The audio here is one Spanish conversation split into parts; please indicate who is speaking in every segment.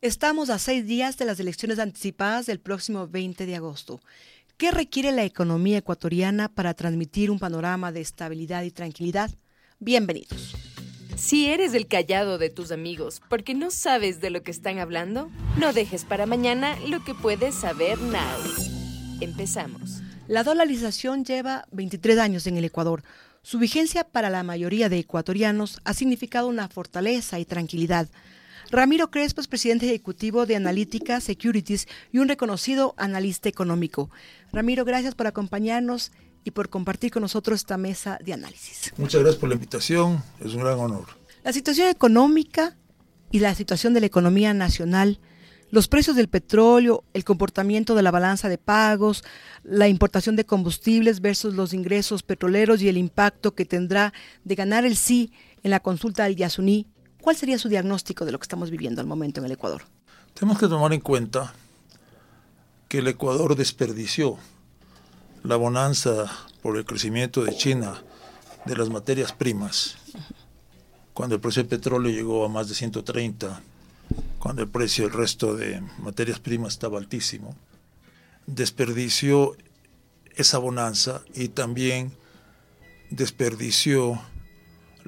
Speaker 1: Estamos a seis días de las elecciones anticipadas del próximo 20 de agosto. ¿Qué requiere la economía ecuatoriana para transmitir un panorama de estabilidad y tranquilidad? Bienvenidos.
Speaker 2: Si eres el callado de tus amigos porque no sabes de lo que están hablando, no dejes para mañana lo que puedes saber now. Empezamos.
Speaker 1: La dolarización lleva 23 años en el Ecuador. Su vigencia para la mayoría de ecuatorianos ha significado una fortaleza y tranquilidad. Ramiro Crespo es presidente ejecutivo de Analítica Securities y un reconocido analista económico. Ramiro, gracias por acompañarnos y por compartir con nosotros esta mesa de análisis.
Speaker 3: Muchas gracias por la invitación, es un gran honor.
Speaker 1: La situación económica y la situación de la economía nacional, los precios del petróleo, el comportamiento de la balanza de pagos, la importación de combustibles versus los ingresos petroleros y el impacto que tendrá de ganar el sí en la consulta del Yasuní ¿Cuál sería su diagnóstico de lo que estamos viviendo al momento en el Ecuador?
Speaker 3: Tenemos que tomar en cuenta que el Ecuador desperdició la bonanza por el crecimiento de China de las materias primas, cuando el precio del petróleo llegó a más de 130, cuando el precio del resto de materias primas estaba altísimo, desperdició esa bonanza y también desperdició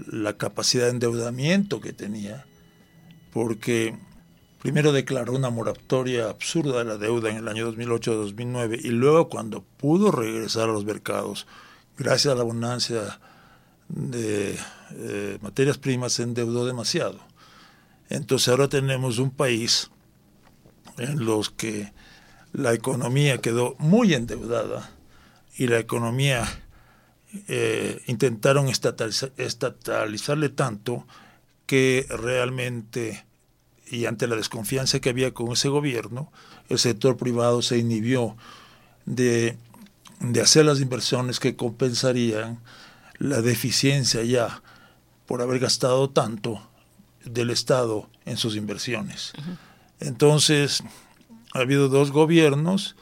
Speaker 3: la capacidad de endeudamiento que tenía, porque primero declaró una moratoria absurda de la deuda en el año 2008-2009 y luego cuando pudo regresar a los mercados, gracias a la abundancia de eh, materias primas, se endeudó demasiado. Entonces ahora tenemos un país en los que la economía quedó muy endeudada y la economía eh, intentaron estatalizarle tanto que realmente, y ante la desconfianza que había con ese gobierno, el sector privado se inhibió de, de hacer las inversiones que compensarían la deficiencia ya por haber gastado tanto del Estado en sus inversiones. Entonces, ha habido dos gobiernos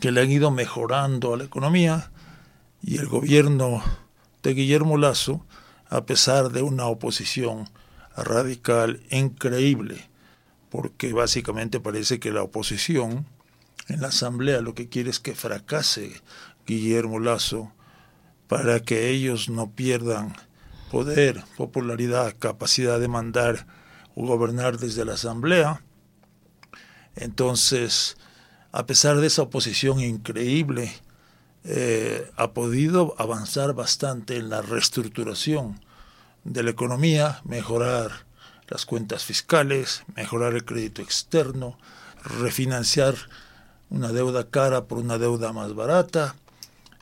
Speaker 3: que le han ido mejorando a la economía, y el gobierno de Guillermo Lazo, a pesar de una oposición radical increíble, porque básicamente parece que la oposición en la Asamblea lo que quiere es que fracase Guillermo Lazo para que ellos no pierdan poder, popularidad, capacidad de mandar o gobernar desde la Asamblea. Entonces, a pesar de esa oposición increíble, eh, ha podido avanzar bastante en la reestructuración de la economía, mejorar las cuentas fiscales, mejorar el crédito externo, refinanciar una deuda cara por una deuda más barata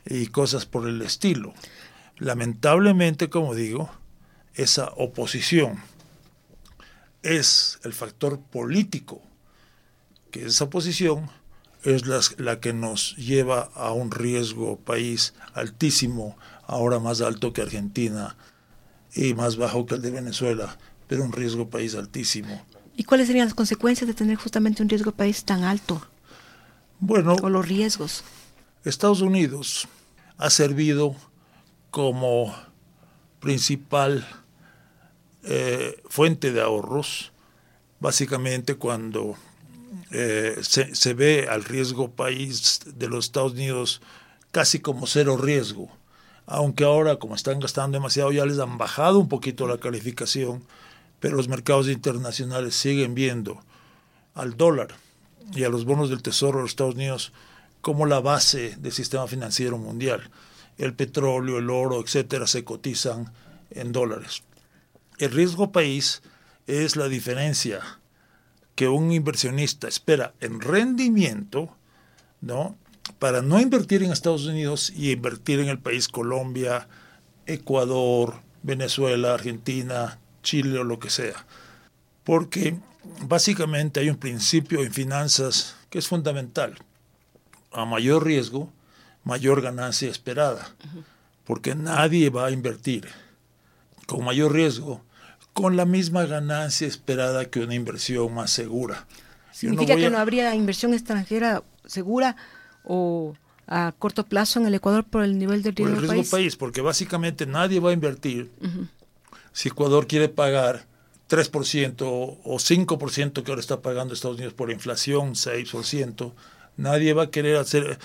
Speaker 3: y cosas por el estilo. Lamentablemente, como digo, esa oposición es el factor político, que esa oposición es la, que nos lleva a un riesgo país altísimo, ahora más alto que Argentina y más bajo que el de Venezuela, pero un riesgo país altísimo.
Speaker 1: ¿Y cuáles serían las consecuencias de tener justamente un riesgo país tan alto?
Speaker 3: Bueno,
Speaker 1: o los riesgos.
Speaker 3: Estados Unidos ha servido como principal eh, fuente de ahorros, básicamente cuando eh, se, ve al riesgo país de los Estados Unidos casi como cero riesgo, aunque ahora como están gastando demasiado ya les han bajado un poquito la calificación, pero los mercados internacionales siguen viendo al dólar y a los bonos del Tesoro de los Estados Unidos como la base del sistema financiero mundial. El petróleo, el oro, etcétera, se cotizan en dólares. El riesgo país es la diferencia que un inversionista espera en rendimiento, ¿no? Para no invertir en Estados Unidos y invertir en el país Colombia, Ecuador, Venezuela, Argentina, Chile o lo que sea. Porque básicamente hay un principio en finanzas que es fundamental. A mayor riesgo, mayor ganancia esperada. Porque nadie va a invertir con mayor riesgo con la misma ganancia esperada que una inversión más segura.
Speaker 1: ¿Significa que no habría inversión extranjera segura o a corto plazo en el Ecuador por el nivel de riesgo,
Speaker 3: por el riesgo país? Porque básicamente nadie va a invertir si Ecuador quiere pagar 3% o 5% que ahora está pagando Estados Unidos por inflación, 6%, nadie va a querer hacer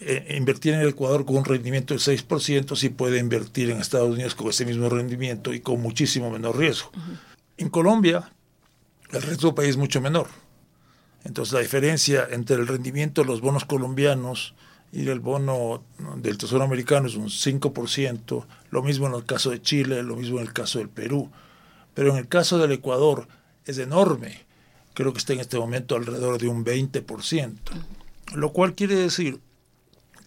Speaker 3: eh, invertir en el Ecuador con un rendimiento del 6% si puede invertir en Estados Unidos con ese mismo rendimiento y con muchísimo menor riesgo. En Colombia, el resto del país es mucho menor. Entonces la diferencia entre el rendimiento de los bonos colombianos y el bono del Tesoro americano es un 5%, lo mismo en el caso de Chile, lo mismo en el caso del Perú, pero en el caso del Ecuador es enorme, creo que está en este momento alrededor de un 20%, lo cual quiere decir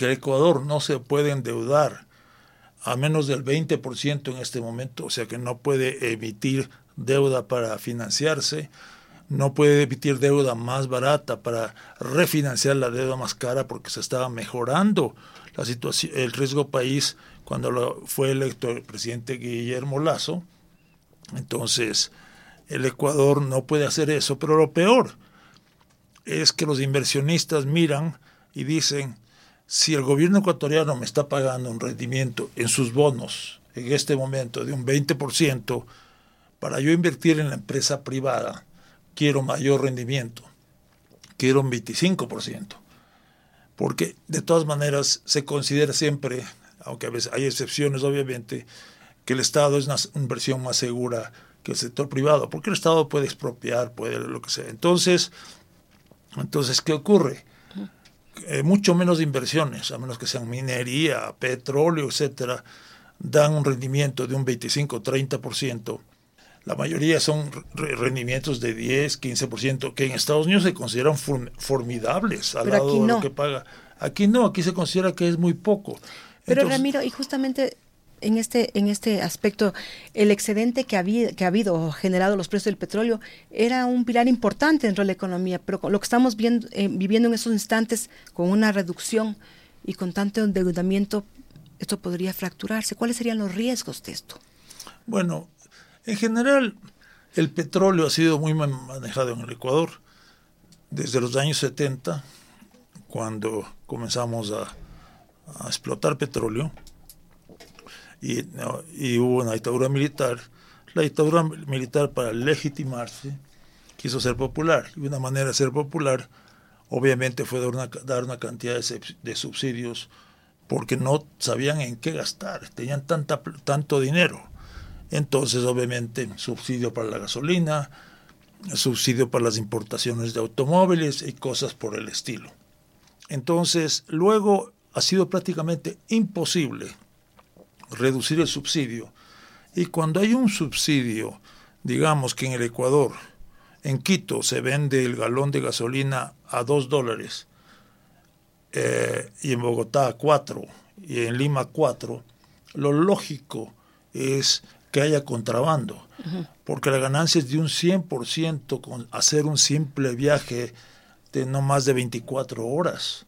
Speaker 3: que el Ecuador no se puede endeudar a menos del 20% en este momento, o sea que no puede emitir deuda para financiarse, no puede emitir deuda más barata para refinanciar la deuda más cara porque se estaba mejorando la situación, el riesgo país cuando fue electo el presidente Guillermo Lazo. Entonces, el Ecuador no puede hacer eso, pero lo peor es que los inversionistas miran y dicen, si el gobierno ecuatoriano me está pagando un rendimiento en sus bonos en este momento de un 20%, para yo invertir en la empresa privada, quiero mayor rendimiento, quiero un 25%, porque de todas maneras se considera siempre, aunque a veces hay excepciones obviamente, que el Estado es una inversión más segura que el sector privado, porque el Estado puede expropiar, puede lo que sea. Entonces, entonces ¿qué ocurre? Eh, mucho menos inversiones, a menos que sean minería, petróleo, etcétera, dan un rendimiento de un 25-30%. La mayoría son rendimientos de 10, 15%, que en Estados Unidos se consideran formidables al lado de lo que paga. Aquí no, aquí se considera que es muy poco.
Speaker 1: Pero Ramiro, y justamente en este, en este aspecto, el excedente que, había, que ha habido generado los precios del petróleo era un pilar importante dentro de la economía, pero lo que estamos viendo, eh, viviendo en estos instantes con una reducción y con tanto endeudamiento, esto podría fracturarse. ¿Cuáles serían los riesgos de esto?
Speaker 3: Bueno, en general, el petróleo ha sido muy manejado en el Ecuador desde los años 70, cuando comenzamos a, a explotar petróleo y, hubo una dictadura militar. La dictadura militar para legitimarse quiso ser popular y una manera de ser popular obviamente fue dar una, dar una cantidad de, subsidios porque no sabían en qué gastar, tenían tanta, tanto dinero. Entonces, obviamente, subsidio para la gasolina, subsidio para las importaciones de automóviles y cosas por el estilo. Entonces, luego ha sido prácticamente imposible reducir el subsidio. Y cuando hay un subsidio, digamos que en el Ecuador, en Quito se vende el galón de gasolina a dos dólares, eh, y en Bogotá a cuatro, y en Lima cuatro, lo lógico es que haya contrabando, porque la ganancia es de un 100% con hacer un simple viaje de no más de 24 horas.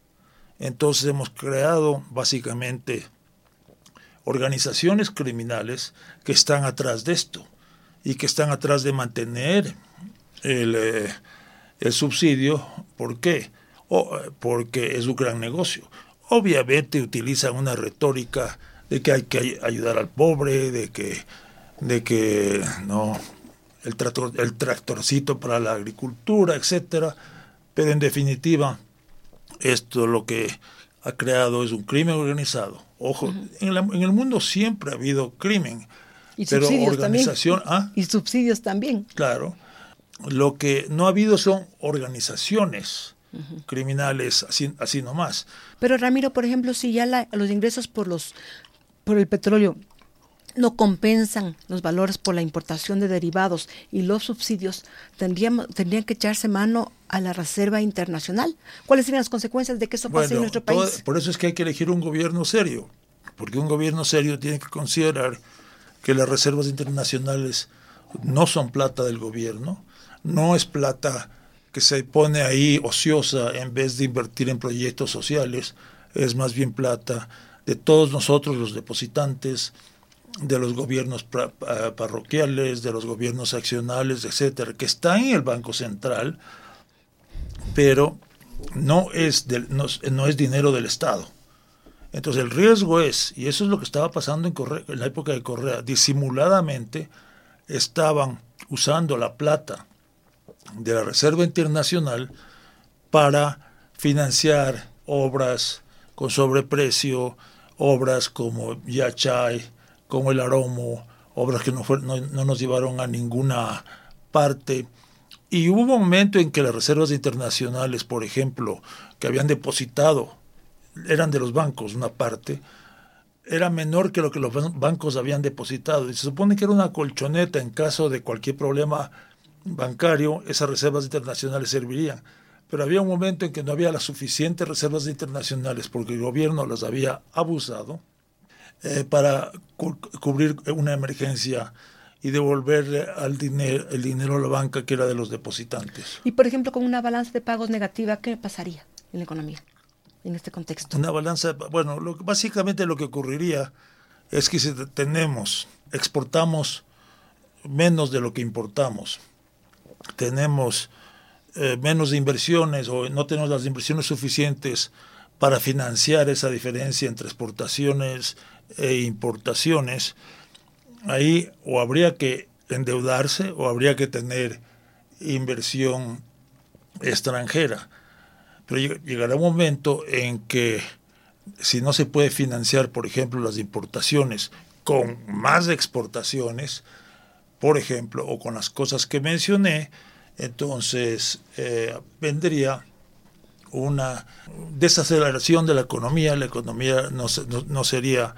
Speaker 3: Entonces hemos creado básicamente organizaciones criminales que están atrás de esto y que están atrás de mantener el, eh, el subsidio. ¿Por qué? porque es un gran negocio. Obviamente utilizan una retórica de que hay que ayudar al pobre, de que, de que no el, tractor, el tractorcito para la agricultura, etcétera, pero en definitiva esto lo que ha creado es un crimen organizado Ojo, en, el mundo siempre ha habido crimen.
Speaker 1: Y pero subsidios organización, ¿ah? Y subsidios también.
Speaker 3: Claro. Lo que no ha habido son organizaciones criminales así, así nomás.
Speaker 1: Pero Ramiro, por ejemplo, si ya los ingresos por los por el petróleo no compensan los valores por la importación de derivados y los subsidios, tendrían, tendrían que echarse mano a la Reserva Internacional. ¿Cuáles serían las consecuencias de que eso pase en nuestro país?
Speaker 3: por eso es que hay que elegir un gobierno serio, porque un gobierno serio tiene que considerar que las reservas internacionales no son plata del gobierno, no es plata que se pone ahí ociosa en vez de invertir en proyectos sociales, es más bien plata de todos nosotros los depositantes, de los gobiernos parroquiales, de los gobiernos accionales, etcétera, que está en el Banco Central, pero no es, no, es dinero del Estado. Entonces el riesgo es, y eso es lo que estaba pasando en, en la época de Correa, disimuladamente estaban usando la plata de la Reserva Internacional para financiar obras con sobreprecio, obras como Yachay, como el Aromo, obras que no, no, nos llevaron a ninguna parte. Y hubo un momento en que las reservas internacionales, por ejemplo, que habían depositado, eran de los bancos una parte, era menor que lo que los bancos habían depositado. Y se supone que era una colchoneta en caso de cualquier problema bancario, esas reservas internacionales servirían. Pero había un momento en que no había las suficientes reservas internacionales porque el gobierno las había abusado eh, para cubrir una emergencia y devolverle al dinero, el dinero a la banca que era de los depositantes.
Speaker 1: Y por ejemplo, con una balanza de pagos negativa, ¿qué pasaría en la economía en este contexto?
Speaker 3: Una balanza, bueno, lo, básicamente lo que ocurriría es que si tenemos, exportamos menos de lo que importamos, tenemos eh, menos inversiones o no tenemos las inversiones suficientes para financiar esa diferencia entre exportaciones e importaciones, ahí o habría que endeudarse o habría que tener inversión extranjera. Pero llegará un momento en que si no se puede financiar, por ejemplo, las importaciones con más exportaciones, por ejemplo, o con las cosas que mencioné, entonces eh, vendría una desaceleración de la economía, la economía no, no, sería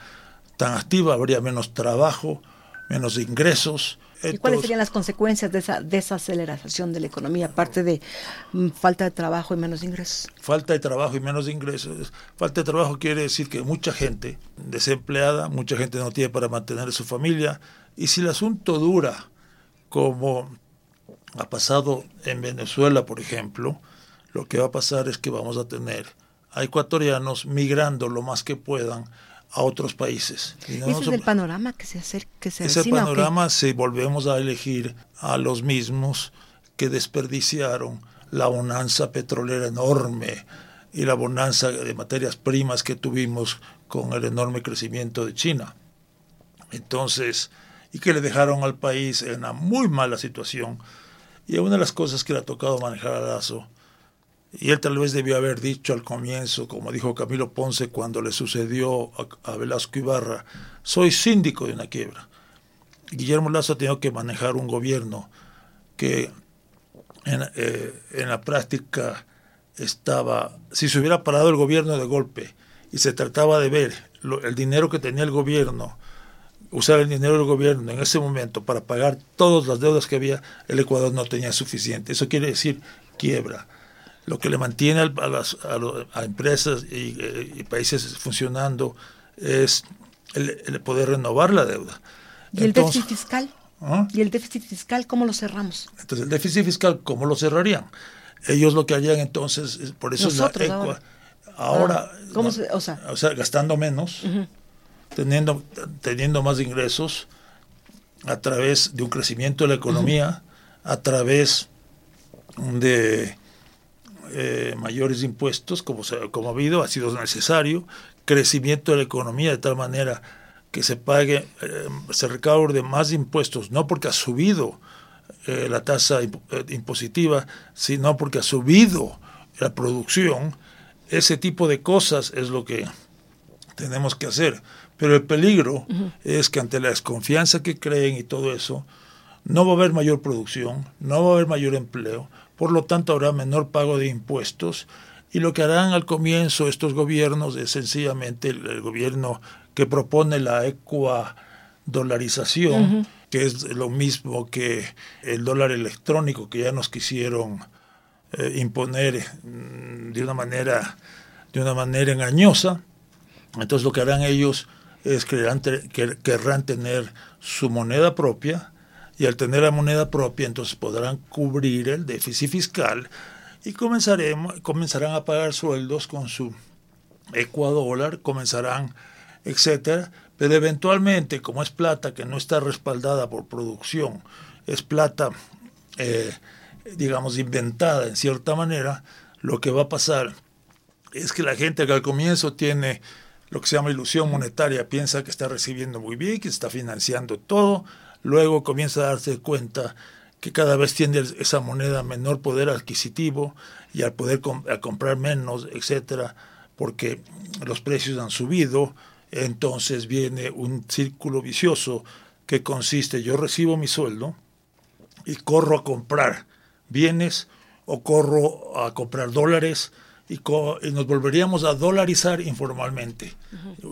Speaker 3: tan activa, habría menos trabajo, menos ingresos.
Speaker 1: ¿Y cuáles serían las consecuencias de esa desaceleración de la economía, aparte de mm, falta de trabajo y menos ingresos?
Speaker 3: Falta de trabajo y menos ingresos. Falta de trabajo quiere decir que mucha gente desempleada, mucha gente no tiene para mantener a su familia, y si el asunto dura como ha pasado en Venezuela, por ejemplo, lo que va a pasar es que vamos a tener a ecuatorianos migrando lo más que puedan a otros países.
Speaker 1: Ese es el panorama que se hace, que se
Speaker 3: Ese panorama si volvemos a elegir a los mismos que desperdiciaron la bonanza petrolera enorme y la bonanza de materias primas que tuvimos con el enorme crecimiento de China. Entonces, y que le dejaron al país en una muy mala situación y una de las cosas que le ha tocado manejar a Lazo, y él tal vez debió haber dicho al comienzo, como dijo Camilo Ponce cuando le sucedió a, Velasco Ibarra, soy síndico de una quiebra. Guillermo Lazo ha tenido que manejar un gobierno que en, eh, en la práctica estaba, si se hubiera parado el gobierno de golpe y se trataba de ver el dinero que tenía el gobierno usar el dinero del gobierno en ese momento para pagar todas las deudas que había, el Ecuador no tenía suficiente. Eso quiere decir quiebra. Lo que le mantiene a, las, a, empresas y, países funcionando es el, poder renovar la deuda.
Speaker 1: ¿Y el déficit fiscal? ¿ah? ¿Y el déficit fiscal cómo lo cerramos?
Speaker 3: Entonces, el déficit fiscal, ¿cómo lo cerrarían? Ellos lo que harían entonces, por eso es la ahora. ahora
Speaker 1: ¿cómo o,
Speaker 3: sea, gastando menos teniendo, teniendo más ingresos a través de un crecimiento de la economía, a través de eh, mayores impuestos, como, como ha habido, ha sido necesario, crecimiento de la economía de tal manera que se pague, eh, se recaude más impuestos, no porque ha subido eh, la tasa impositiva, sino porque ha subido la producción, ese tipo de cosas es lo que tenemos que hacer. Pero el peligro es que ante la desconfianza que creen y todo eso, no va a haber mayor producción, no va a haber mayor empleo, por lo tanto habrá menor pago de impuestos y lo que harán al comienzo estos gobiernos es sencillamente el, gobierno que propone la ecuadolarización, que es lo mismo que el dólar electrónico que ya nos quisieron eh, imponer mm, de una manera de una manera engañosa. Entonces lo que harán ellos es que querrán tener su moneda propia y al tener la moneda propia entonces podrán cubrir el déficit fiscal y comenzaremos, comenzarán a pagar sueldos con su ecuador, comenzarán, etcétera, pero eventualmente, como es plata que no está respaldada por producción, es plata, eh, digamos, inventada en cierta manera, lo que va a pasar es que la gente que al comienzo tiene lo que se llama ilusión monetaria, piensa que está recibiendo muy bien, que está financiando todo, luego comienza a darse cuenta que cada vez tiene esa moneda menor poder adquisitivo y al poder a comprar menos, etcétera, porque los precios han subido, entonces viene un círculo vicioso que consiste, yo recibo mi sueldo y corro a comprar bienes o corro a comprar dólares y, nos volveríamos a dolarizar informalmente,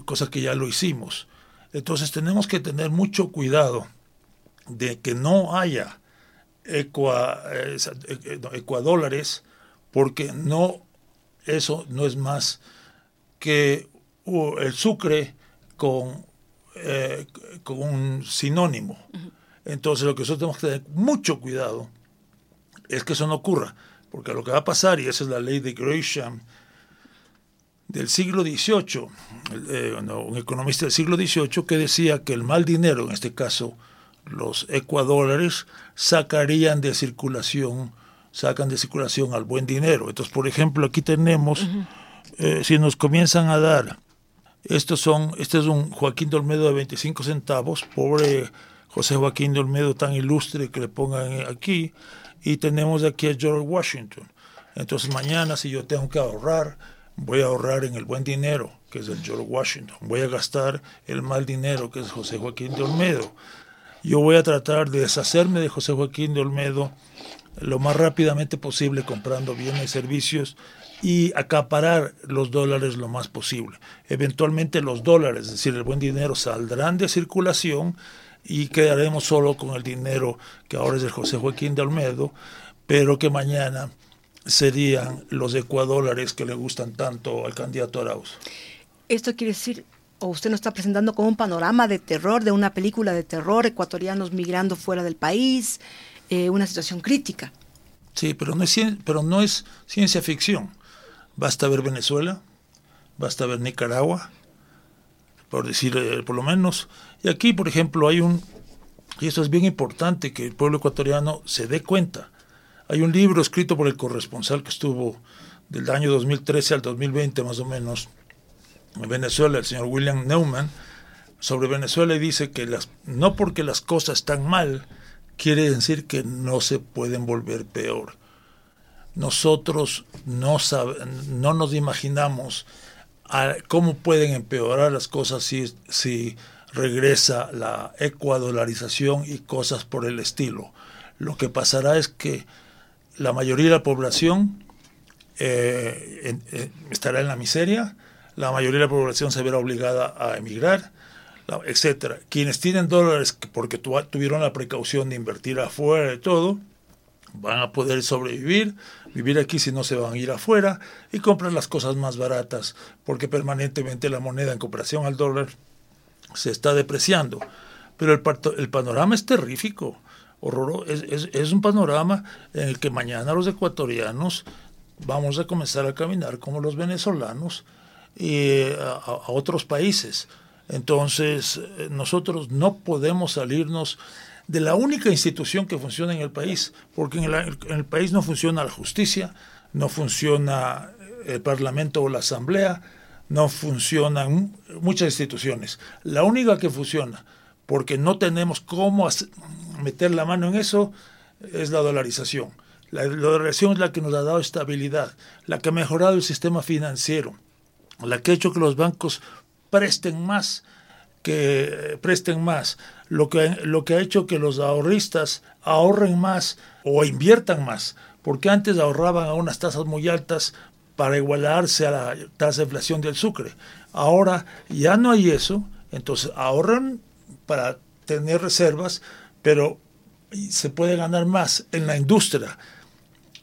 Speaker 3: cosa que ya lo hicimos. Entonces tenemos que tener mucho cuidado de que no haya equa, eh, eh, ecuadólares, porque no, eso no es más que el sucre con, eh, con un sinónimo. Entonces lo que nosotros tenemos que tener mucho cuidado es que eso no ocurra, porque lo que va a pasar, y esa es la ley de Gresham del siglo XVIII, un economista del siglo XVIII que decía que el mal dinero, en este caso los ecuadólares, sacarían de circulación, sacan de circulación al buen dinero. Entonces, por ejemplo, aquí tenemos, eh, si nos comienzan a dar, estos son, este es un Joaquín de Olmedo de 25 centavos, pobre José Joaquín de Olmedo tan ilustre que le pongan aquí, y tenemos aquí a George Washington. Entonces mañana si yo tengo que ahorrar, voy a ahorrar en el buen dinero, que es el George Washington. Voy a gastar el mal dinero, que es José Joaquín de Olmedo. Yo voy a tratar de deshacerme de José Joaquín de Olmedo lo más rápidamente posible comprando bienes y servicios y acaparar los dólares lo más posible. Eventualmente los dólares, es decir, el buen dinero, saldrán de circulación y quedaremos solo con el dinero que ahora es de José Joaquín de Olmedo, pero que mañana serían los ecuadólares que le gustan tanto al candidato Arauz.
Speaker 1: Esto quiere decir o usted nos está presentando como un panorama de terror, de una película de terror, ecuatorianos migrando fuera del país, eh, una situación crítica.
Speaker 3: Sí, pero no, es, pero no es ciencia ficción. Basta ver Venezuela, basta ver Nicaragua, por decir eh, por lo menos. Y aquí, por ejemplo, hay un, y esto es bien importante, que el pueblo ecuatoriano se dé cuenta. Hay un libro escrito por el corresponsal que estuvo del año 2013 al 2020 más o menos, Venezuela, el señor William Neumann, sobre Venezuela y dice que las, no porque las cosas están mal, quiere decir que no se pueden volver peor. Nosotros no, no nos imaginamos cómo pueden empeorar las cosas si, si regresa la ecuadolarización y cosas por el estilo. Lo que pasará es que la mayoría de la población eh, eh, estará en la miseria, la mayoría de la población se verá obligada a emigrar, etcétera. Quienes tienen dólares porque tuvieron la precaución de invertir afuera de todo, van a poder sobrevivir, vivir aquí si no se van a ir afuera y comprar las cosas más baratas, porque permanentemente la moneda en comparación al dólar se está depreciando. Pero el, el panorama es terrífico, horror, es, es un panorama en el que mañana los ecuatorianos vamos a comenzar a caminar como los venezolanos y a, otros países. Entonces, eh, nosotros no podemos salirnos de la única institución que funciona en el país, porque en el, país no funciona la justicia, no funciona el Parlamento o la Asamblea, no funcionan muchas instituciones. La única que funciona, porque no tenemos cómo meter la mano en eso, es la dolarización. La dolarización es la que nos ha dado estabilidad, la que ha mejorado el sistema financiero, la que ha hecho que los bancos presten más, que presten más, lo que, lo que ha hecho que los ahorristas ahorren más o inviertan más, porque antes ahorraban a unas tasas muy altas para igualarse a la tasa de inflación del sucre. Ahora ya no hay eso, entonces ahorran para tener reservas, pero se puede ganar más en la industria,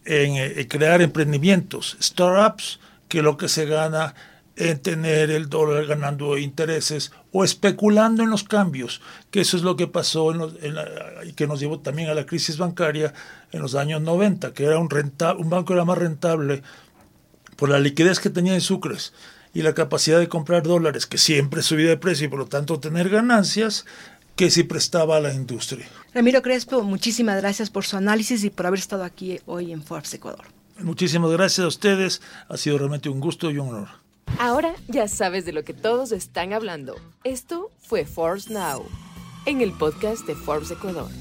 Speaker 3: en, eh, crear emprendimientos, startups, que lo que se gana en tener el dólar ganando intereses o especulando en los cambios, que eso es lo que pasó y que nos llevó también a la crisis bancaria en los años 90, que era un, un banco era más rentable por la liquidez que tenía en sucres y la capacidad de comprar dólares, que siempre subía de precio y por lo tanto tener ganancias, que si prestaba a la industria.
Speaker 1: Ramiro Crespo, muchísimas gracias por su análisis y por haber estado aquí hoy en Forbes Ecuador.
Speaker 3: Muchísimas gracias a ustedes, ha sido realmente un gusto y un honor.
Speaker 2: Ahora ya sabes de lo que todos están hablando. Esto fue Force Now. en el podcast de Forbes Ecuador.